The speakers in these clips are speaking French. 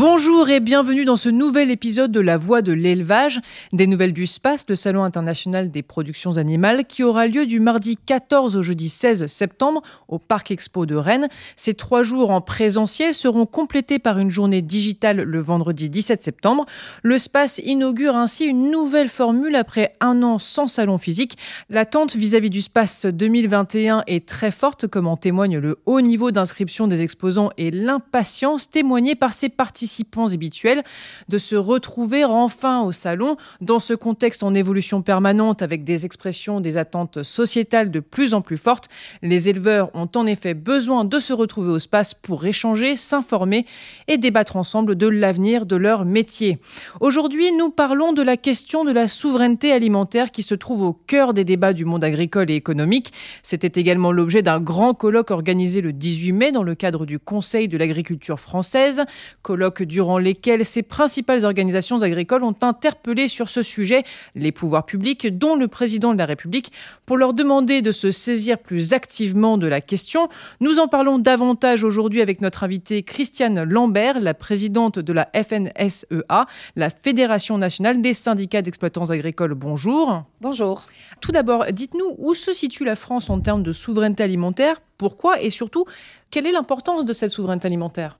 Bonjour et bienvenue dans ce nouvel épisode de La Voix de l'élevage, des nouvelles du space, le Salon international des productions animales qui aura lieu du mardi 14 au jeudi 16 septembre au Parc Expo de Rennes. Ces trois jours en présentiel seront complétés par une journée digitale le vendredi 17 septembre. Le space inaugure ainsi une nouvelle formule après un an sans salon physique. L'attente vis-à-vis du space 2021 est très forte comme en témoigne le haut niveau d'inscription des exposants et l'impatience témoignée par ses participants habituels de se retrouver enfin au salon dans ce contexte en évolution permanente avec des expressions, des attentes sociétales de plus en plus fortes. Les éleveurs ont en effet besoin de se retrouver au space pour échanger, s'informer et débattre ensemble de l'avenir de leur métier. Aujourd'hui, nous parlons de la question de la souveraineté alimentaire qui se trouve au cœur des débats du monde agricole et économique. C'était également l'objet d'un grand colloque organisé le 18 mai dans le cadre du Conseil de l'agriculture française, colloque durant lesquels ces principales organisations agricoles ont interpellé sur ce sujet les pouvoirs publics, dont le président de la République, pour leur demander de se saisir plus activement de la question. Nous en parlons davantage aujourd'hui avec notre invitée Christiane Lambert, la présidente de la FNSEA, la Fédération nationale des syndicats d'exploitants agricoles. Bonjour. Bonjour. Tout d'abord, dites-nous où se situe la France en termes de souveraineté alimentaire, pourquoi? Et surtout, quelle est l'importance de cette souveraineté alimentaire?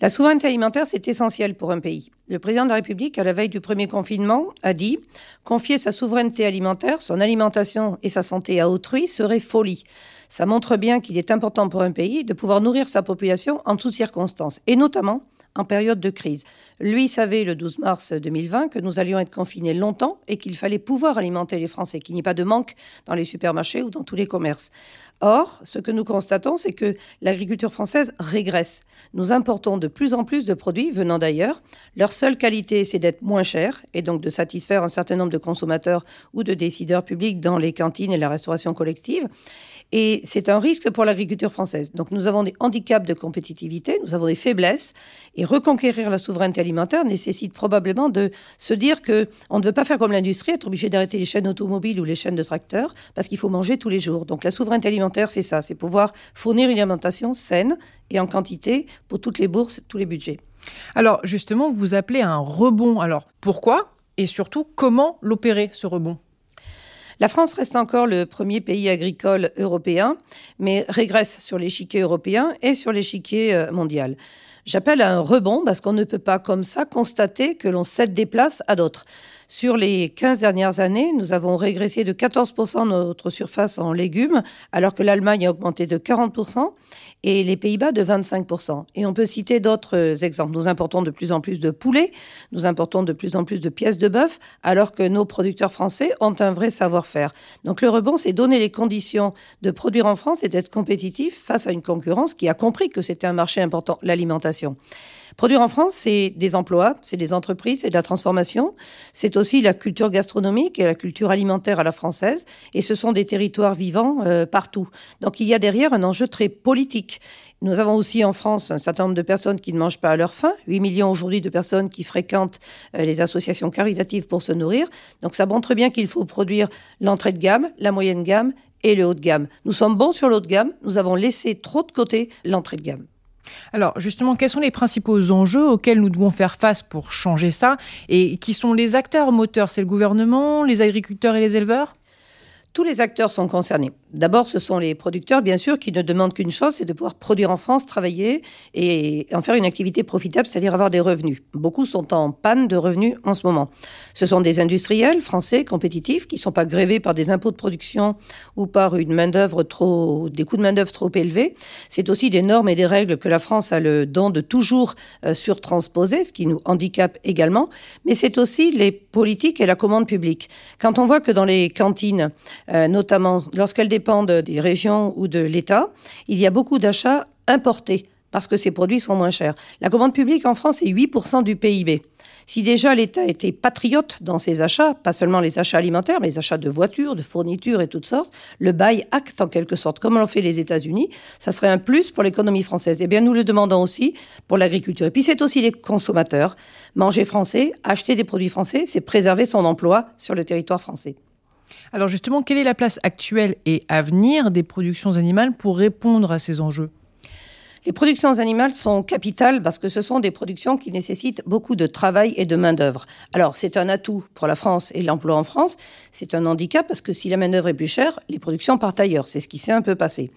La souveraineté alimentaire, c'est essentiel pour un pays. Le président de la République, à la veille du premier confinement, a dit Confier sa souveraineté alimentaire, son alimentation et sa santé à autrui serait folie. Ça montre bien qu'il est important pour un pays de pouvoir nourrir sa population en toutes circonstances, et notamment en période de crise. Lui savait le 12 mars 2020 que nous allions être confinés longtemps et qu'il fallait pouvoir alimenter les Français, qu'il n'y ait pas de manque dans les supermarchés ou dans tous les commerces. Or, ce que nous constatons, c'est que l'agriculture française régresse. Nous importons de plus en plus de produits venant d'ailleurs. Leur seule qualité, c'est d'être moins cher et donc de satisfaire un certain nombre de consommateurs ou de décideurs publics dans les cantines et la restauration collective. Et c'est un risque pour l'agriculture française. Donc nous avons des handicaps de compétitivité, nous avons des faiblesses, et reconquérir la souveraineté alimentaire nécessite probablement de se dire que on ne veut pas faire comme l'industrie, être obligé d'arrêter les chaînes automobiles ou les chaînes de tracteurs, parce qu'il faut manger tous les jours. Donc la souveraineté alimentaire, c'est ça, c'est pouvoir fournir une alimentation saine et en quantité pour toutes les bourses, tous les budgets. Alors justement, vous appelez un rebond. Alors pourquoi et surtout comment l'opérer, ce rebond? La France reste encore le premier pays agricole européen, mais régresse sur l'échiquier européen et sur l'échiquier euh, mondial. J'appelle à un rebond parce qu'on ne peut pas comme ça constater que l'on cède des places à d'autres. Sur les 15 dernières années, nous avons régressé de 14% notre surface en légumes, alors que l'Allemagne a augmenté de 40% et les Pays-Bas de 25%. Et on peut citer d'autres exemples. Nous importons de plus en plus de poulets, nous importons de plus en plus de pièces de bœuf, alors que nos producteurs français ont un vrai savoir-faire. Donc le rebond, c'est donner les conditions de produire en France et d'être compétitif face à une concurrence qui a compris que c'était un marché important, l'alimentation. Produire en France, c'est des emplois, c'est des entreprises, c'est de la transformation, c'est aussi la culture gastronomique et la culture alimentaire à la française, et ce sont des territoires vivants euh, partout. Donc il y a derrière un enjeu très politique. Nous avons aussi en France un certain nombre de personnes qui ne mangent pas à leur faim, 8 millions aujourd'hui de personnes qui fréquentent euh, les associations caritatives pour se nourrir. Donc ça montre bien qu'il faut produire l'entrée de gamme, la moyenne gamme et le haut de gamme. Nous sommes bons sur le de gamme, nous avons laissé trop de côté l'entrée de gamme. Alors justement, quels sont les principaux enjeux auxquels nous devons faire face pour changer ça et qui sont les acteurs moteurs? C'est le gouvernement, les agriculteurs et les éleveurs? Tous les acteurs sont concernés. D'abord, ce sont les producteurs, bien sûr, qui ne demandent qu'une chose, c'est de pouvoir produire en France, travailler et en faire une activité profitable, c'est-à-dire avoir des revenus. Beaucoup sont en panne de revenus en ce moment. Ce sont des industriels français compétitifs qui ne sont pas grévés par des impôts de production ou par une main-d'œuvre trop, des coûts de main-d'œuvre trop élevés. C'est aussi des normes et des règles que la France a le don de toujours euh, surtransposer, ce qui nous handicape également. Mais c'est aussi les politiques et la commande publique. Quand on voit que dans les cantines, euh, notamment lorsqu'elles dépendent des régions ou de l'État, il y a beaucoup d'achats importés parce que ces produits sont moins chers. La commande publique en France est 8% du PIB. Si déjà l'État était patriote dans ses achats, pas seulement les achats alimentaires, mais les achats de voitures, de fournitures et toutes sortes, le bail acte en quelque sorte, comme l'ont fait les États-Unis, ça serait un plus pour l'économie française. Eh bien, nous le demandons aussi pour l'agriculture. Et puis, c'est aussi les consommateurs. Manger français, acheter des produits français, c'est préserver son emploi sur le territoire français. Alors justement, quelle est la place actuelle et à venir des productions animales pour répondre à ces enjeux? Les productions animales sont capitales parce que ce sont des productions qui nécessitent beaucoup de travail et de main-d'œuvre. Alors, c'est un atout pour la France et l'emploi en France. C'est un handicap parce que si la main-d'œuvre est plus chère, les productions partent ailleurs. C'est ce qui s'est un peu passé.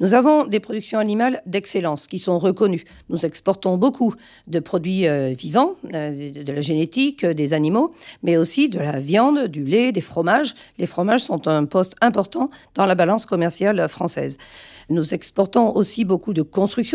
Nous avons des productions animales d'excellence qui sont reconnues. Nous exportons beaucoup de produits euh, vivants, euh, de la génétique, euh, des animaux, mais aussi de la viande, du lait, des fromages. Les fromages sont un poste important dans la balance commerciale française. Nous exportons aussi beaucoup de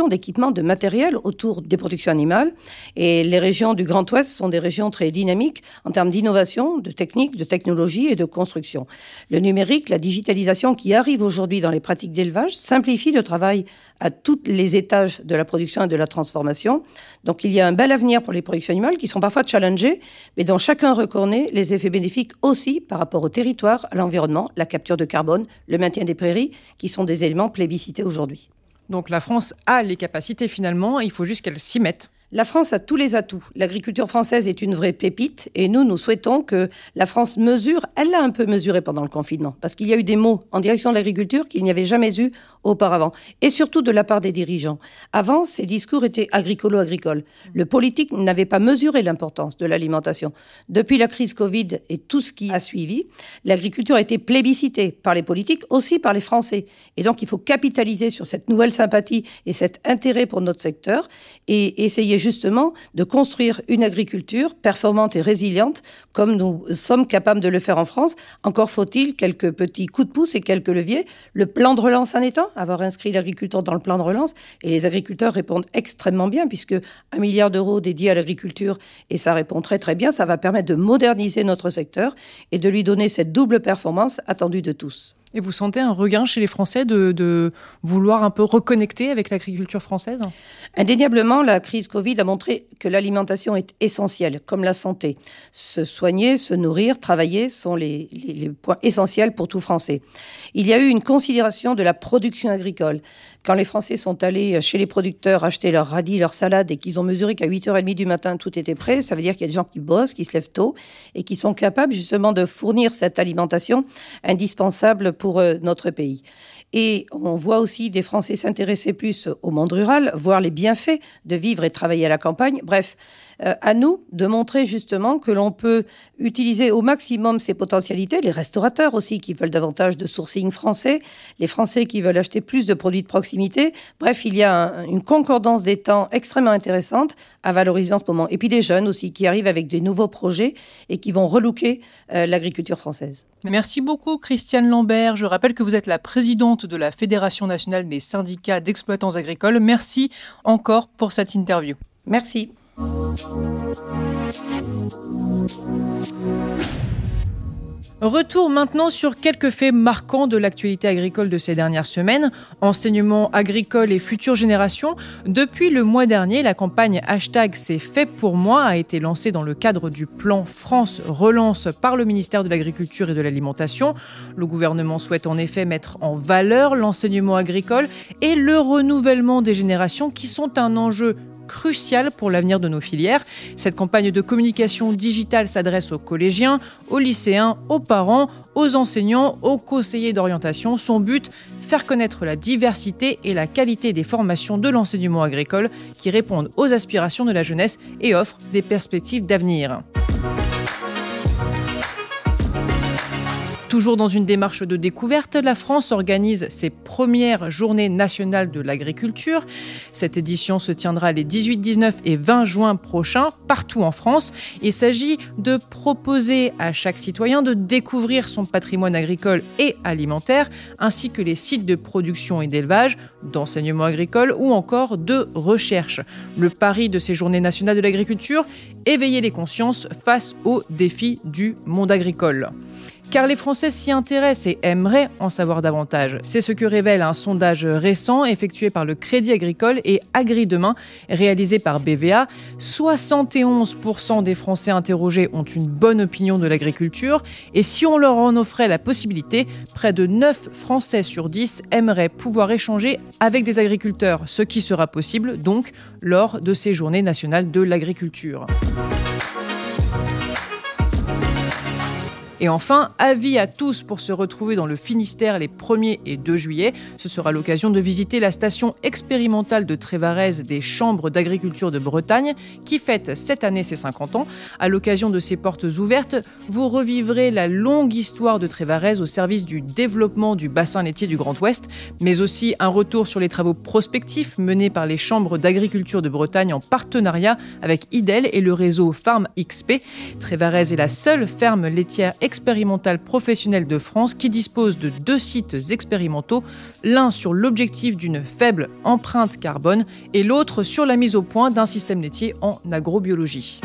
d'équipements, de matériel autour des productions animales. Et les régions du Grand Ouest sont des régions très dynamiques en termes d'innovation, de technique, de technologie et de construction. Le numérique, la digitalisation qui arrive aujourd'hui dans les pratiques d'élevage simplifie le travail à tous les étages de la production et de la transformation. Donc il y a un bel avenir pour les productions animales qui sont parfois challengées, mais dont chacun reconnaît les effets bénéfiques aussi par rapport au territoire, à l'environnement, la capture de carbone, le maintien des prairies, qui sont des éléments plébiscités aujourd'hui. Donc la France a les capacités finalement, il faut juste qu'elle s'y mette. La France a tous les atouts. L'agriculture française est une vraie pépite et nous, nous souhaitons que la France mesure, elle l'a un peu mesuré pendant le confinement, parce qu'il y a eu des mots en direction de l'agriculture qu'il n'y avait jamais eu auparavant, et surtout de la part des dirigeants. Avant, ces discours étaient agricolo-agricoles. Le politique n'avait pas mesuré l'importance de l'alimentation. Depuis la crise Covid et tout ce qui a suivi, l'agriculture a été plébiscitée par les politiques, aussi par les Français. Et donc, il faut capitaliser sur cette nouvelle sympathie et cet intérêt pour notre secteur et essayer justement de construire une agriculture performante et résiliente comme nous sommes capables de le faire en France. Encore faut-il quelques petits coups de pouce et quelques leviers. Le plan de relance en étant, avoir inscrit l'agriculture dans le plan de relance, et les agriculteurs répondent extrêmement bien puisque un milliard d'euros dédiés à l'agriculture, et ça répond très très bien, ça va permettre de moderniser notre secteur et de lui donner cette double performance attendue de tous. Et vous sentez un regain chez les Français de, vouloir un peu reconnecter avec l'agriculture française? Indéniablement, la crise Covid a montré que l'alimentation est essentielle, comme la santé. Se soigner, se nourrir, travailler sont les, points essentiels pour tout Français. Il y a eu une considération de la production agricole. Quand les Français sont allés chez les producteurs acheter leurs radis, leurs salades et qu'ils ont mesuré qu'à 8h30 du matin tout était prêt, ça veut dire qu'il y a des gens qui bossent, qui se lèvent tôt et qui sont capables justement de fournir cette alimentation indispensable pour euh, notre pays. Et on voit aussi des Français s'intéresser plus au monde rural, voir les bienfaits de vivre et travailler à la campagne. Bref, euh, à nous de montrer justement que l'on peut utiliser au maximum ces potentialités, les restaurateurs aussi qui veulent davantage de sourcing français, les Français qui veulent acheter plus de produits de proximité. Bref, il y a une concordance des temps extrêmement intéressante à valoriser en ce moment. Et puis des jeunes aussi qui arrivent avec des nouveaux projets et qui vont relooker euh, l'agriculture française. Merci beaucoup Christiane Lambert. Je rappelle que vous êtes la présidente de la Fédération nationale des syndicats d'exploitants agricoles. Merci encore pour cette interview. Merci. Retour maintenant sur quelques faits marquants de l'actualité agricole de ces dernières semaines. Enseignement agricole et futures générations. Depuis le mois dernier, la campagne hashtag C'est fait pour moi a été lancée dans le cadre du plan France Relance par le ministère de l'Agriculture et de l'Alimentation. Le gouvernement souhaite en effet mettre en valeur l'enseignement agricole et le renouvellement des générations qui sont un enjeu crucial pour l'avenir de nos filières. Cette campagne de communication digitale s'adresse aux collégiens, aux lycéens, aux parents, aux enseignants, aux conseillers d'orientation. Son but, faire connaître la diversité et la qualité des formations de l'enseignement agricole qui répondent aux aspirations de la jeunesse et offrent des perspectives d'avenir. Toujours dans une démarche de découverte, la France organise ses premières journées nationales de l'agriculture. Cette édition se tiendra les 18, 19 et 20 juin prochains partout en France. Il s'agit de proposer à chaque citoyen de découvrir son patrimoine agricole et alimentaire, ainsi que les sites de production et d'élevage, d'enseignement agricole ou encore de recherche. Le pari de ces journées nationales de l'agriculture, éveiller les consciences face aux défis du monde agricole. Car les Français s'y intéressent et aimeraient en savoir davantage. C'est ce que révèle un sondage récent effectué par le Crédit Agricole et Agri Demain, réalisé par BVA. 71% des Français interrogés ont une bonne opinion de l'agriculture et si on leur en offrait la possibilité, près de 9 Français sur 10 aimeraient pouvoir échanger avec des agriculteurs, ce qui sera possible donc lors de ces journées nationales de l'agriculture. Et enfin, avis à tous pour se retrouver dans le Finistère les 1er et 2 juillet. Ce sera l'occasion de visiter la station expérimentale de Trévarez des chambres d'agriculture de Bretagne qui fête cette année ses 50 ans. À l'occasion de ses portes ouvertes, vous revivrez la longue histoire de Trévarez au service du développement du bassin laitier du Grand Ouest, mais aussi un retour sur les travaux prospectifs menés par les chambres d'agriculture de Bretagne en partenariat avec IDEL et le réseau Farm XP. Trévarez est la seule ferme laitière expérimentale professionnelle de France qui dispose de deux sites expérimentaux, l'un sur l'objectif d'une faible empreinte carbone et l'autre sur la mise au point d'un système laitier en agrobiologie.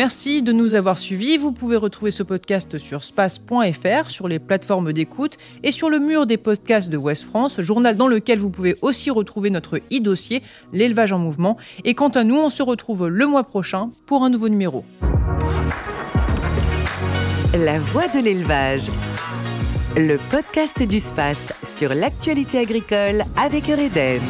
Merci de nous avoir suivis. Vous pouvez retrouver ce podcast sur space.fr, sur les plateformes d'écoute et sur le mur des podcasts de West France, journal dans lequel vous pouvez aussi retrouver notre e-dossier, l'élevage en mouvement. Et quant à nous, on se retrouve le mois prochain pour un nouveau numéro. La voix de l'élevage. Le podcast du space sur l'actualité agricole avec Reden.